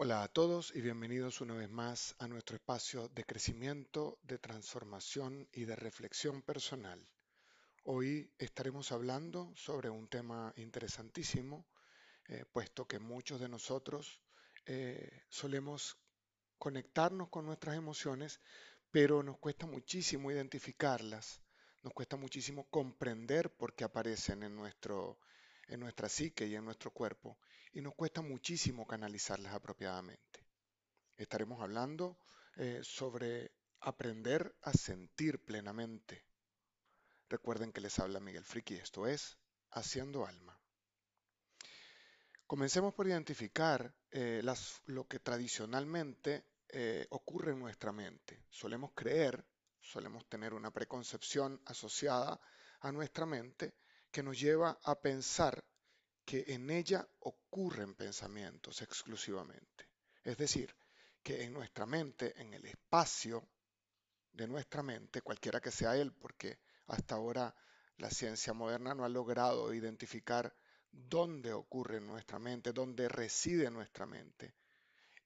Hola a todos y bienvenidos una vez más a nuestro espacio de crecimiento, de transformación y de reflexión personal. Hoy estaremos hablando sobre un tema interesantísimo, eh, puesto que muchos de nosotros eh, solemos conectarnos con nuestras emociones, pero nos cuesta muchísimo identificarlas, nos cuesta muchísimo comprender por qué aparecen en nuestro, en nuestra psique y en nuestro cuerpo, y nos cuesta muchísimo canalizarlas apropiadamente. Estaremos hablando eh, sobre aprender a sentir plenamente. Recuerden que les habla Miguel Friki, esto es Haciendo Alma. Comencemos por identificar eh, las, lo que tradicionalmente eh, ocurre en nuestra mente. Solemos creer, solemos tener una preconcepción asociada a nuestra mente que nos lleva a pensar que en ella ocurren pensamientos exclusivamente. Es decir, que en nuestra mente, en el espacio de nuestra mente, cualquiera que sea él, porque hasta ahora la ciencia moderna no ha logrado identificar dónde ocurre nuestra mente, dónde reside nuestra mente,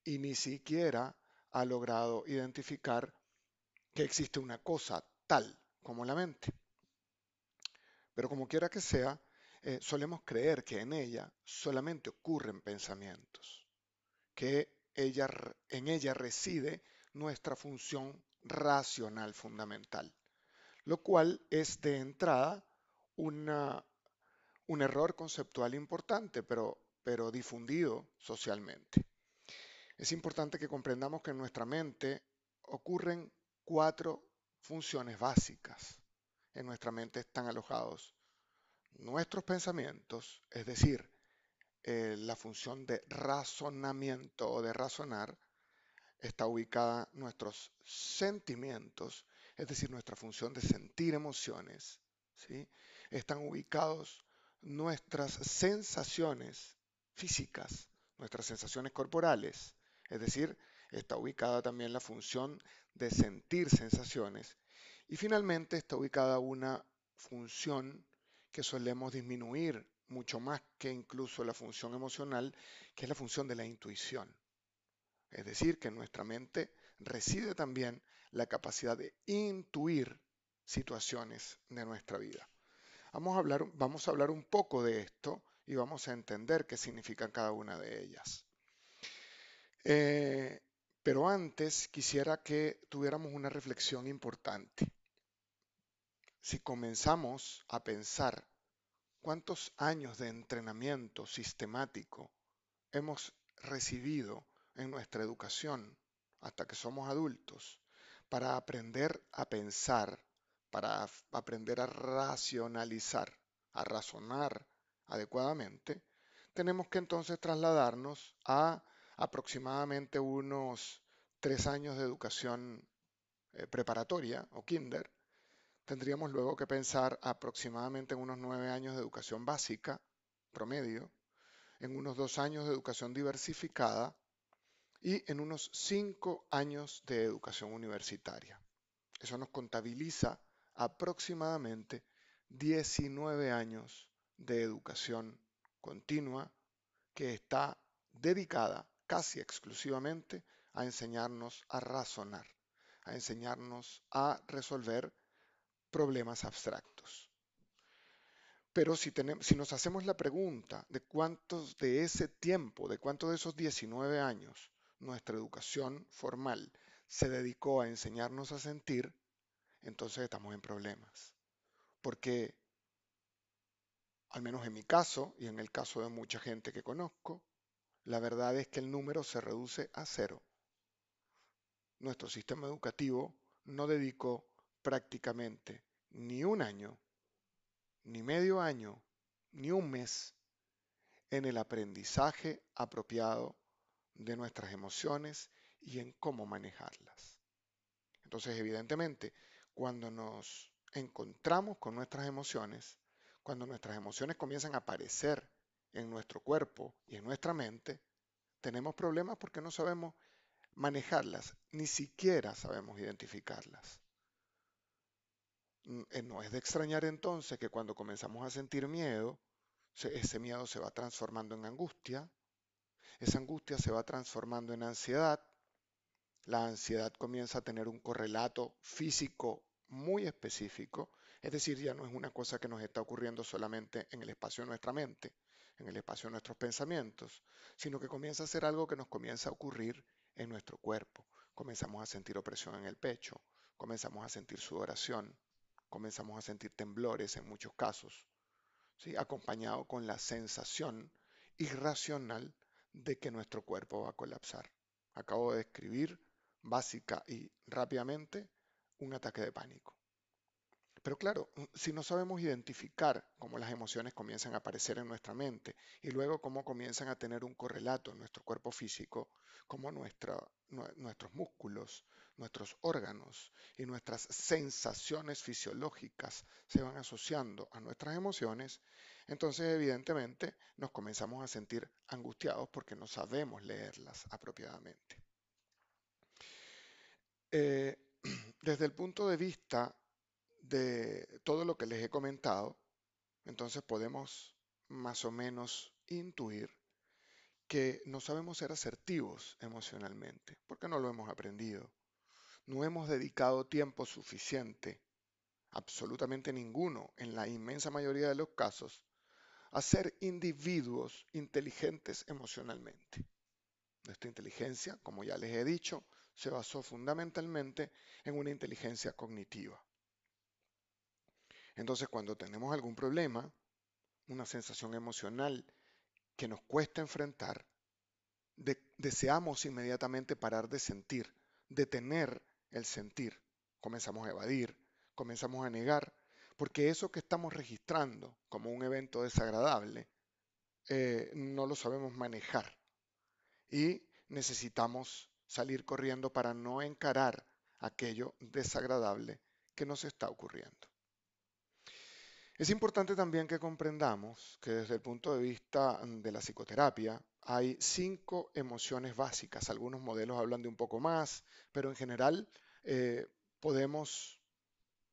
y ni siquiera ha logrado identificar que existe una cosa tal como la mente. Pero como quiera que sea, eh, solemos creer que en ella solamente ocurren pensamientos, que ella, en ella reside nuestra función racional fundamental, lo cual es de entrada un error conceptual importante, pero, pero difundido socialmente. Es importante que comprendamos que en nuestra mente ocurren cuatro funciones básicas en nuestra mente están alojados nuestros pensamientos, es decir, eh, la función de razonamiento o de razonar, está ubicada nuestros sentimientos, es decir, nuestra función de sentir emociones, ¿sí? Están ubicados nuestras sensaciones físicas, nuestras sensaciones corporales, es decir, está ubicada también la función de sentir sensaciones y finalmente está ubicada una función que solemos disminuir mucho más que incluso la función emocional, que es la función de la intuición. Es decir, que en nuestra mente reside también la capacidad de intuir situaciones de nuestra vida. Vamos a hablar, vamos a hablar un poco de esto y vamos a entender qué significa cada una de ellas. Eh, pero antes quisiera que tuviéramos una reflexión importante. Si comenzamos a pensar cuántos años de entrenamiento sistemático hemos recibido en nuestra educación hasta que somos adultos para aprender a pensar, para aprender a racionalizar, a razonar adecuadamente, tenemos que entonces trasladarnos a aproximadamente unos tres años de educación eh, preparatoria o kinder, tendríamos luego que pensar aproximadamente en unos nueve años de educación básica, promedio, en unos dos años de educación diversificada y en unos cinco años de educación universitaria. Eso nos contabiliza aproximadamente 19 años de educación continua que está dedicada casi exclusivamente a enseñarnos a razonar, a enseñarnos a resolver problemas abstractos. Pero si, tenemos, si nos hacemos la pregunta de cuántos de ese tiempo, de cuántos de esos 19 años, nuestra educación formal se dedicó a enseñarnos a sentir, entonces estamos en problemas. Porque, al menos en mi caso y en el caso de mucha gente que conozco, la verdad es que el número se reduce a cero. Nuestro sistema educativo no dedicó prácticamente ni un año, ni medio año, ni un mes en el aprendizaje apropiado de nuestras emociones y en cómo manejarlas. Entonces, evidentemente, cuando nos encontramos con nuestras emociones, cuando nuestras emociones comienzan a aparecer en nuestro cuerpo y en nuestra mente, tenemos problemas porque no sabemos manejarlas, ni siquiera sabemos identificarlas. Mm, eh, no es de extrañar entonces que cuando comenzamos a sentir miedo, ese miedo se va transformando en angustia, esa angustia se va transformando en ansiedad, la ansiedad comienza a tener un correlato físico muy específico, es decir, ya no es una cosa que nos está ocurriendo solamente en el espacio de nuestra mente, en el espacio de nuestros pensamientos, sino que comienza a ser algo que nos comienza a ocurrir en nuestro cuerpo. Comenzamos a sentir opresión en el pecho, comenzamos a sentir sudoración, comenzamos a sentir temblores en muchos casos, ¿sí? acompañado con la sensación irracional de que nuestro cuerpo va a colapsar. Acabo de describir básica y rápidamente un ataque de pánico. Pero claro, si no sabemos identificar cómo las emociones comienzan a aparecer en nuestra mente y luego cómo comienzan a tener un correlato en nuestro cuerpo físico, cómo nuestros músculos, nuestros órganos y nuestras sensaciones fisiológicas se van asociando a nuestras emociones, entonces evidentemente nos comenzamos a sentir angustiados porque no sabemos leerlas apropiadamente. Eh, desde el punto de vista de todo lo que les he comentado, entonces podemos más o menos intuir que no sabemos ser asertivos emocionalmente, porque no lo hemos aprendido. No hemos dedicado tiempo suficiente, absolutamente ninguno, en la inmensa mayoría de los casos, a ser individuos inteligentes emocionalmente. Nuestra inteligencia, como ya les he dicho, se basó fundamentalmente en una inteligencia cognitiva. Entonces, cuando tenemos algún problema, una sensación emocional que nos cuesta enfrentar, deseamos inmediatamente parar de sentir, detener el sentir. Comenzamos a evadir, comenzamos a negar, porque eso que estamos registrando como un evento desagradable, eh, no lo sabemos manejar. Y necesitamos salir corriendo para no encarar aquello desagradable que nos está ocurriendo. Es importante también que comprendamos que desde el punto de vista de la psicoterapia hay cinco emociones básicas. Algunos modelos hablan de un poco más, pero en general eh, podemos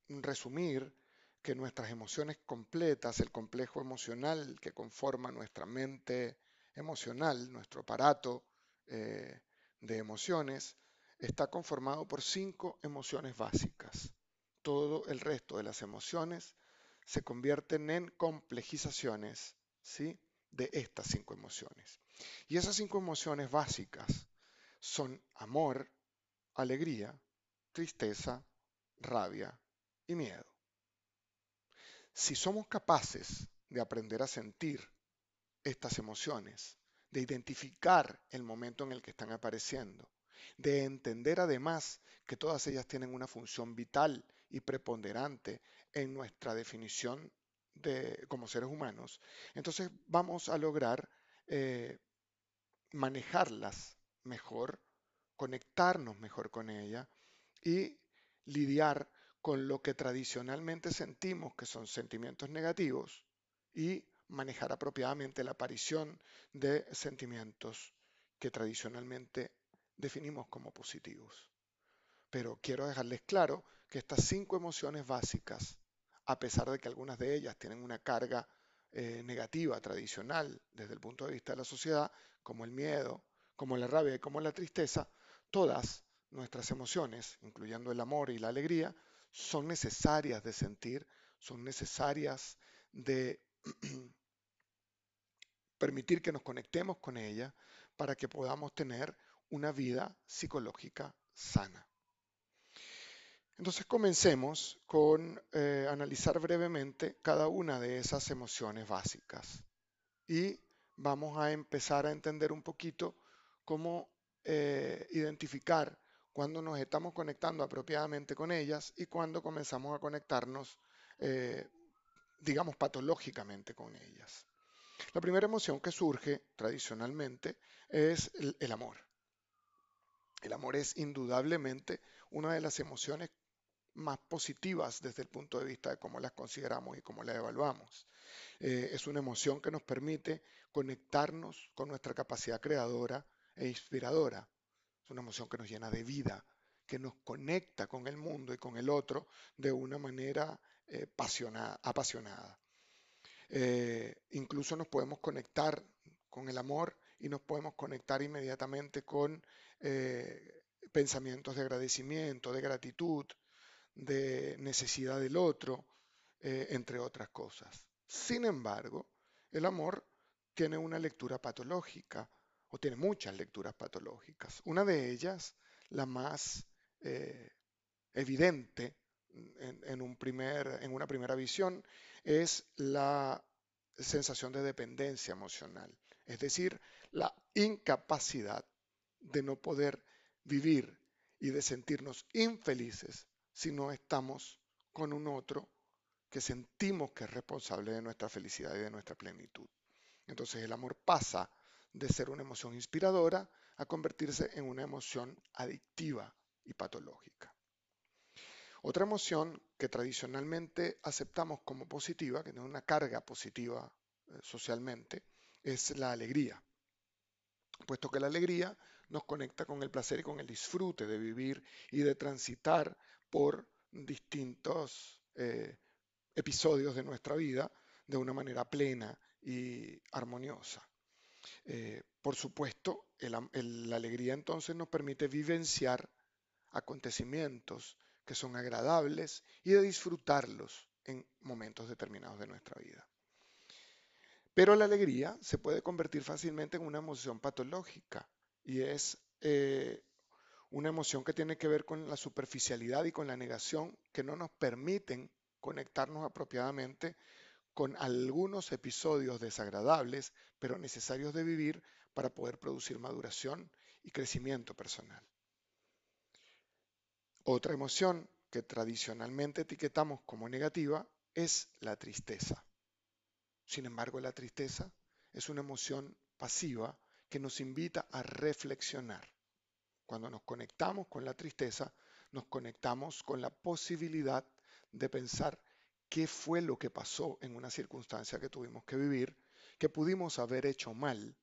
resumir que nuestras emociones completas, el complejo emocional que conforma nuestra mente emocional, nuestro aparato eh, de emociones, está conformado por cinco emociones básicas. Todo el resto de las emociones se convierten en complejizaciones ¿sí? de estas cinco emociones. Y esas cinco emociones básicas son amor, alegría, tristeza, rabia y miedo. Si somos capaces de aprender a sentir estas emociones, de identificar el momento en el que están apareciendo, de entender además que todas ellas tienen una función vital y preponderante en nuestra definición de, como seres humanos, entonces vamos a lograr eh, manejarlas mejor, conectarnos mejor con ella y lidiar con lo que tradicionalmente sentimos que son sentimientos negativos y manejar apropiadamente la aparición de sentimientos que tradicionalmente definimos como positivos. Pero quiero dejarles claro que estas cinco emociones básicas, a pesar de que algunas de ellas tienen una carga eh, negativa tradicional desde el punto de vista de la sociedad, como el miedo, como la rabia y como la tristeza, todas nuestras emociones, incluyendo el amor y la alegría, son necesarias de sentir, son necesarias de permitir que nos conectemos con ella para que podamos tener una vida psicológica sana. Entonces comencemos con eh, analizar brevemente cada una de esas emociones básicas y vamos a empezar a entender un poquito cómo eh, identificar cuando nos estamos conectando apropiadamente con ellas y cuando comenzamos a conectarnos, eh, digamos, patológicamente con ellas. La primera emoción que surge tradicionalmente es el, amor. El amor es indudablemente una de las emociones más positivas desde el punto de vista de cómo las consideramos y cómo las evaluamos. Eh, es una emoción que nos permite conectarnos con nuestra capacidad creadora e inspiradora. Es una emoción que nos llena de vida, que nos conecta con el mundo y con el otro de una manera eh, apasionada. Eh, incluso nos podemos conectar con el amor y nos podemos conectar inmediatamente con eh, pensamientos de agradecimiento, de gratitud, de necesidad del otro, eh, entre otras cosas. Sin embargo, el amor tiene una lectura patológica o tiene muchas lecturas patológicas. Una de ellas, la más eh, evidente en, un primer, en una primera visión, es la sensación de dependencia emocional, es decir, la incapacidad de no poder vivir y de sentirnos infelices si no estamos con un otro que sentimos que es responsable de nuestra felicidad y de nuestra plenitud. Entonces el amor pasa de ser una emoción inspiradora a convertirse en una emoción adictiva y patológica. Otra emoción que tradicionalmente aceptamos como positiva, que tiene una carga positiva eh, socialmente, es la alegría, puesto que la alegría nos conecta con el placer y con el disfrute de vivir y de transitar por distintos eh, episodios de nuestra vida de una manera plena y armoniosa. Eh, por supuesto, la alegría entonces nos permite vivenciar acontecimientos que son agradables y de disfrutarlos en momentos determinados de nuestra vida. Pero la alegría se puede convertir fácilmente en una emoción patológica y es eh, una emoción que tiene que ver con la superficialidad y con la negación que no nos permiten conectarnos apropiadamente con algunos episodios desagradables, pero necesarios de vivir para poder producir maduración y crecimiento personal. Otra emoción que tradicionalmente etiquetamos como negativa es la tristeza. Sin embargo, la tristeza es una emoción pasiva que nos invita a reflexionar. Cuando nos conectamos con la tristeza, nos conectamos con la posibilidad de pensar qué fue lo que pasó en una circunstancia que tuvimos que vivir, que pudimos haber hecho mal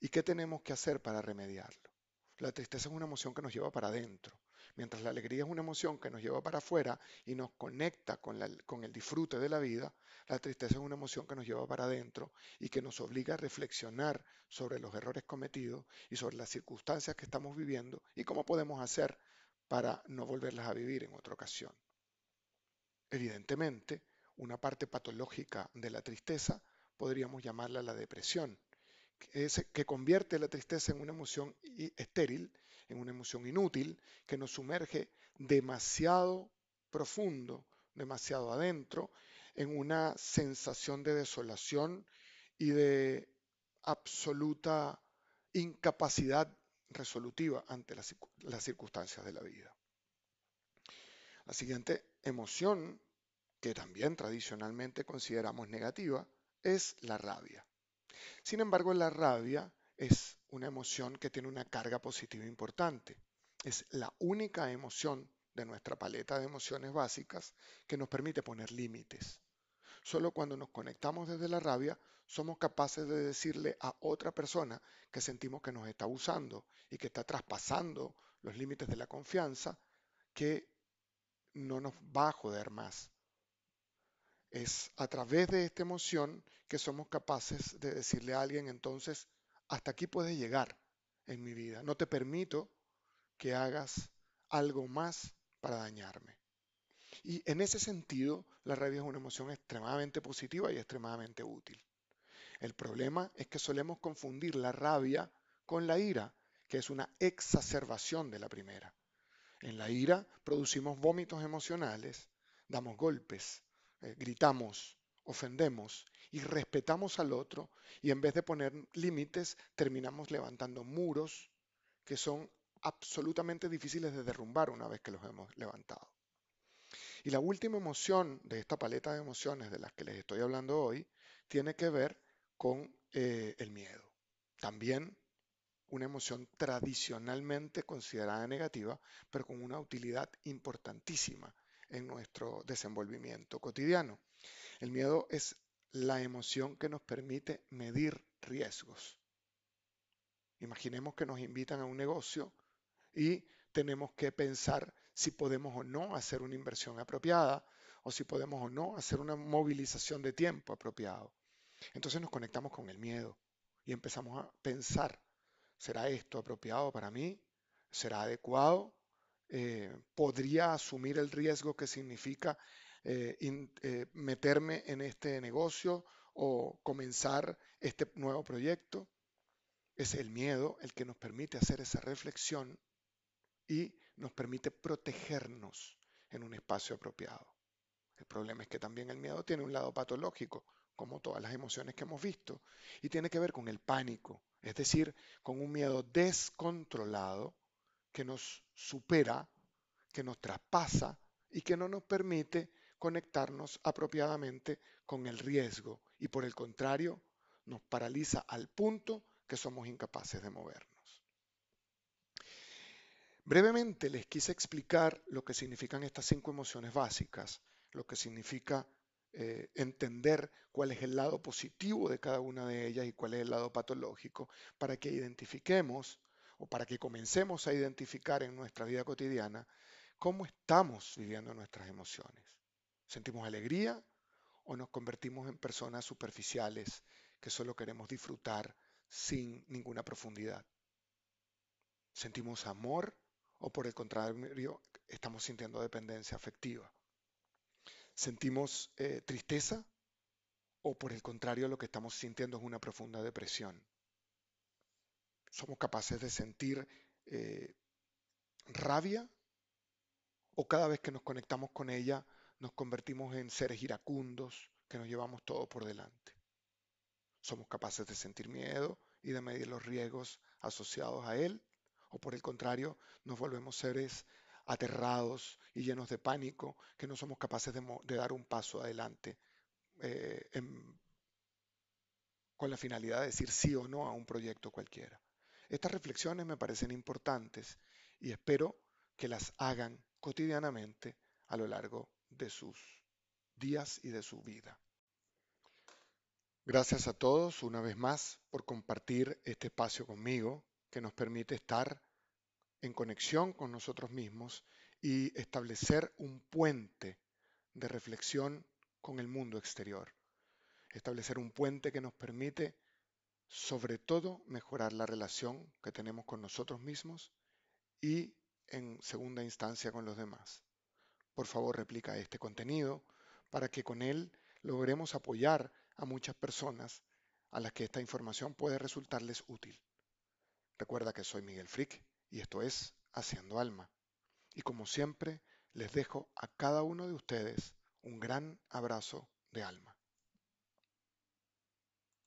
y qué tenemos que hacer para remediarlo. La tristeza es una emoción que nos lleva para adentro, mientras la alegría es una emoción que nos lleva para afuera y nos conecta con, el disfrute de la vida, la tristeza es una emoción que nos lleva para adentro y que nos obliga a reflexionar sobre los errores cometidos y sobre las circunstancias que estamos viviendo y cómo podemos hacer para no volverlas a vivir en otra ocasión. Evidentemente, una parte patológica de la tristeza podríamos llamarla la depresión, que, que convierte la tristeza en una emoción estéril, en una emoción inútil, que nos sumerge demasiado profundo, demasiado adentro, en una sensación de desolación y de absoluta incapacidad resolutiva ante las, las circunstancias de la vida. La siguiente emoción, que también tradicionalmente consideramos negativa, es la rabia. Sin embargo, la rabia es una emoción que tiene una carga positiva importante. Es la única emoción de nuestra paleta de emociones básicas que nos permite poner límites. Solo cuando nos conectamos desde la rabia somos capaces de decirle a otra persona que sentimos que nos está usando y que está traspasando los límites de la confianza que no nos va a joder más. Es a través de esta emoción que somos capaces de decirle a alguien entonces, hasta aquí puedes llegar en mi vida. No te permito que hagas algo más para dañarme. Y en ese sentido, la rabia es una emoción extremadamente positiva y extremadamente útil. El problema es que solemos confundir la rabia con la ira, que es una exacerbación de la primera. En la ira producimos vómitos emocionales, damos golpes, eh, gritamos, ofendemos y respetamos al otro y en vez de poner límites terminamos levantando muros que son absolutamente difíciles de derrumbar una vez que los hemos levantado. Y la última emoción de esta paleta de emociones de las que les estoy hablando hoy tiene que ver con eh, el miedo. También una emoción tradicionalmente considerada negativa, pero con una utilidad importantísima en nuestro desenvolvimiento cotidiano. El miedo es la emoción que nos permite medir riesgos. Imaginemos que nos invitan a un negocio y tenemos que pensar si podemos o no hacer una inversión apropiada o si podemos o no hacer una movilización de tiempo apropiado. Entonces nos conectamos con el miedo y empezamos a pensar, ¿será esto apropiado para mí? ¿Será adecuado? Eh, ¿Podría asumir el riesgo que significa eh, eh, meterme en este negocio o comenzar este nuevo proyecto? Es el miedo el que nos permite hacer esa reflexión y nos permite protegernos en un espacio apropiado. El problema es que también el miedo tiene un lado patológico, como todas las emociones que hemos visto, y tiene que ver con el pánico, es decir, con un miedo descontrolado que nos supera, que nos traspasa y que no nos permite conectarnos apropiadamente con el riesgo y por el contrario nos paraliza al punto que somos incapaces de movernos. Brevemente les quise explicar lo que significan estas cinco emociones básicas, lo que significa eh, entender cuál es el lado positivo de cada una de ellas y cuál es el lado patológico, para que identifiquemos o para que comencemos a identificar en nuestra vida cotidiana cómo estamos viviendo nuestras emociones. ¿Sentimos alegría o nos convertimos en personas superficiales que solo queremos disfrutar sin ninguna profundidad? ¿Sentimos amor o por el contrario estamos sintiendo dependencia afectiva? ¿Sentimos eh, tristeza o por el contrario lo que estamos sintiendo es una profunda depresión? ¿Somos capaces de sentir eh, rabia o cada vez que nos conectamos con ella nos convertimos en seres iracundos que nos llevamos todo por delante? ¿Somos capaces de sentir miedo y de medir los riesgos asociados a él? o por el contrario, nos volvemos seres aterrados y llenos de pánico, que no somos capaces de, dar un paso adelante eh, con la finalidad de decir sí o no a un proyecto cualquiera. Estas reflexiones me parecen importantes y espero que las hagan cotidianamente a lo largo de sus días y de su vida. Gracias a todos una vez más por compartir este espacio conmigo que nos permite estar en conexión con nosotros mismos y establecer un puente de reflexión con el mundo exterior. Establecer un puente que nos permite, sobre todo, mejorar la relación que tenemos con nosotros mismos y, en segunda instancia, con los demás. Por favor, replica este contenido para que con él logremos apoyar a muchas personas a las que esta información puede resultarles útil. Recuerda que soy Miguel Frick y esto es Haciendo Alma. Y como siempre, les dejo a cada uno de ustedes un gran abrazo de alma.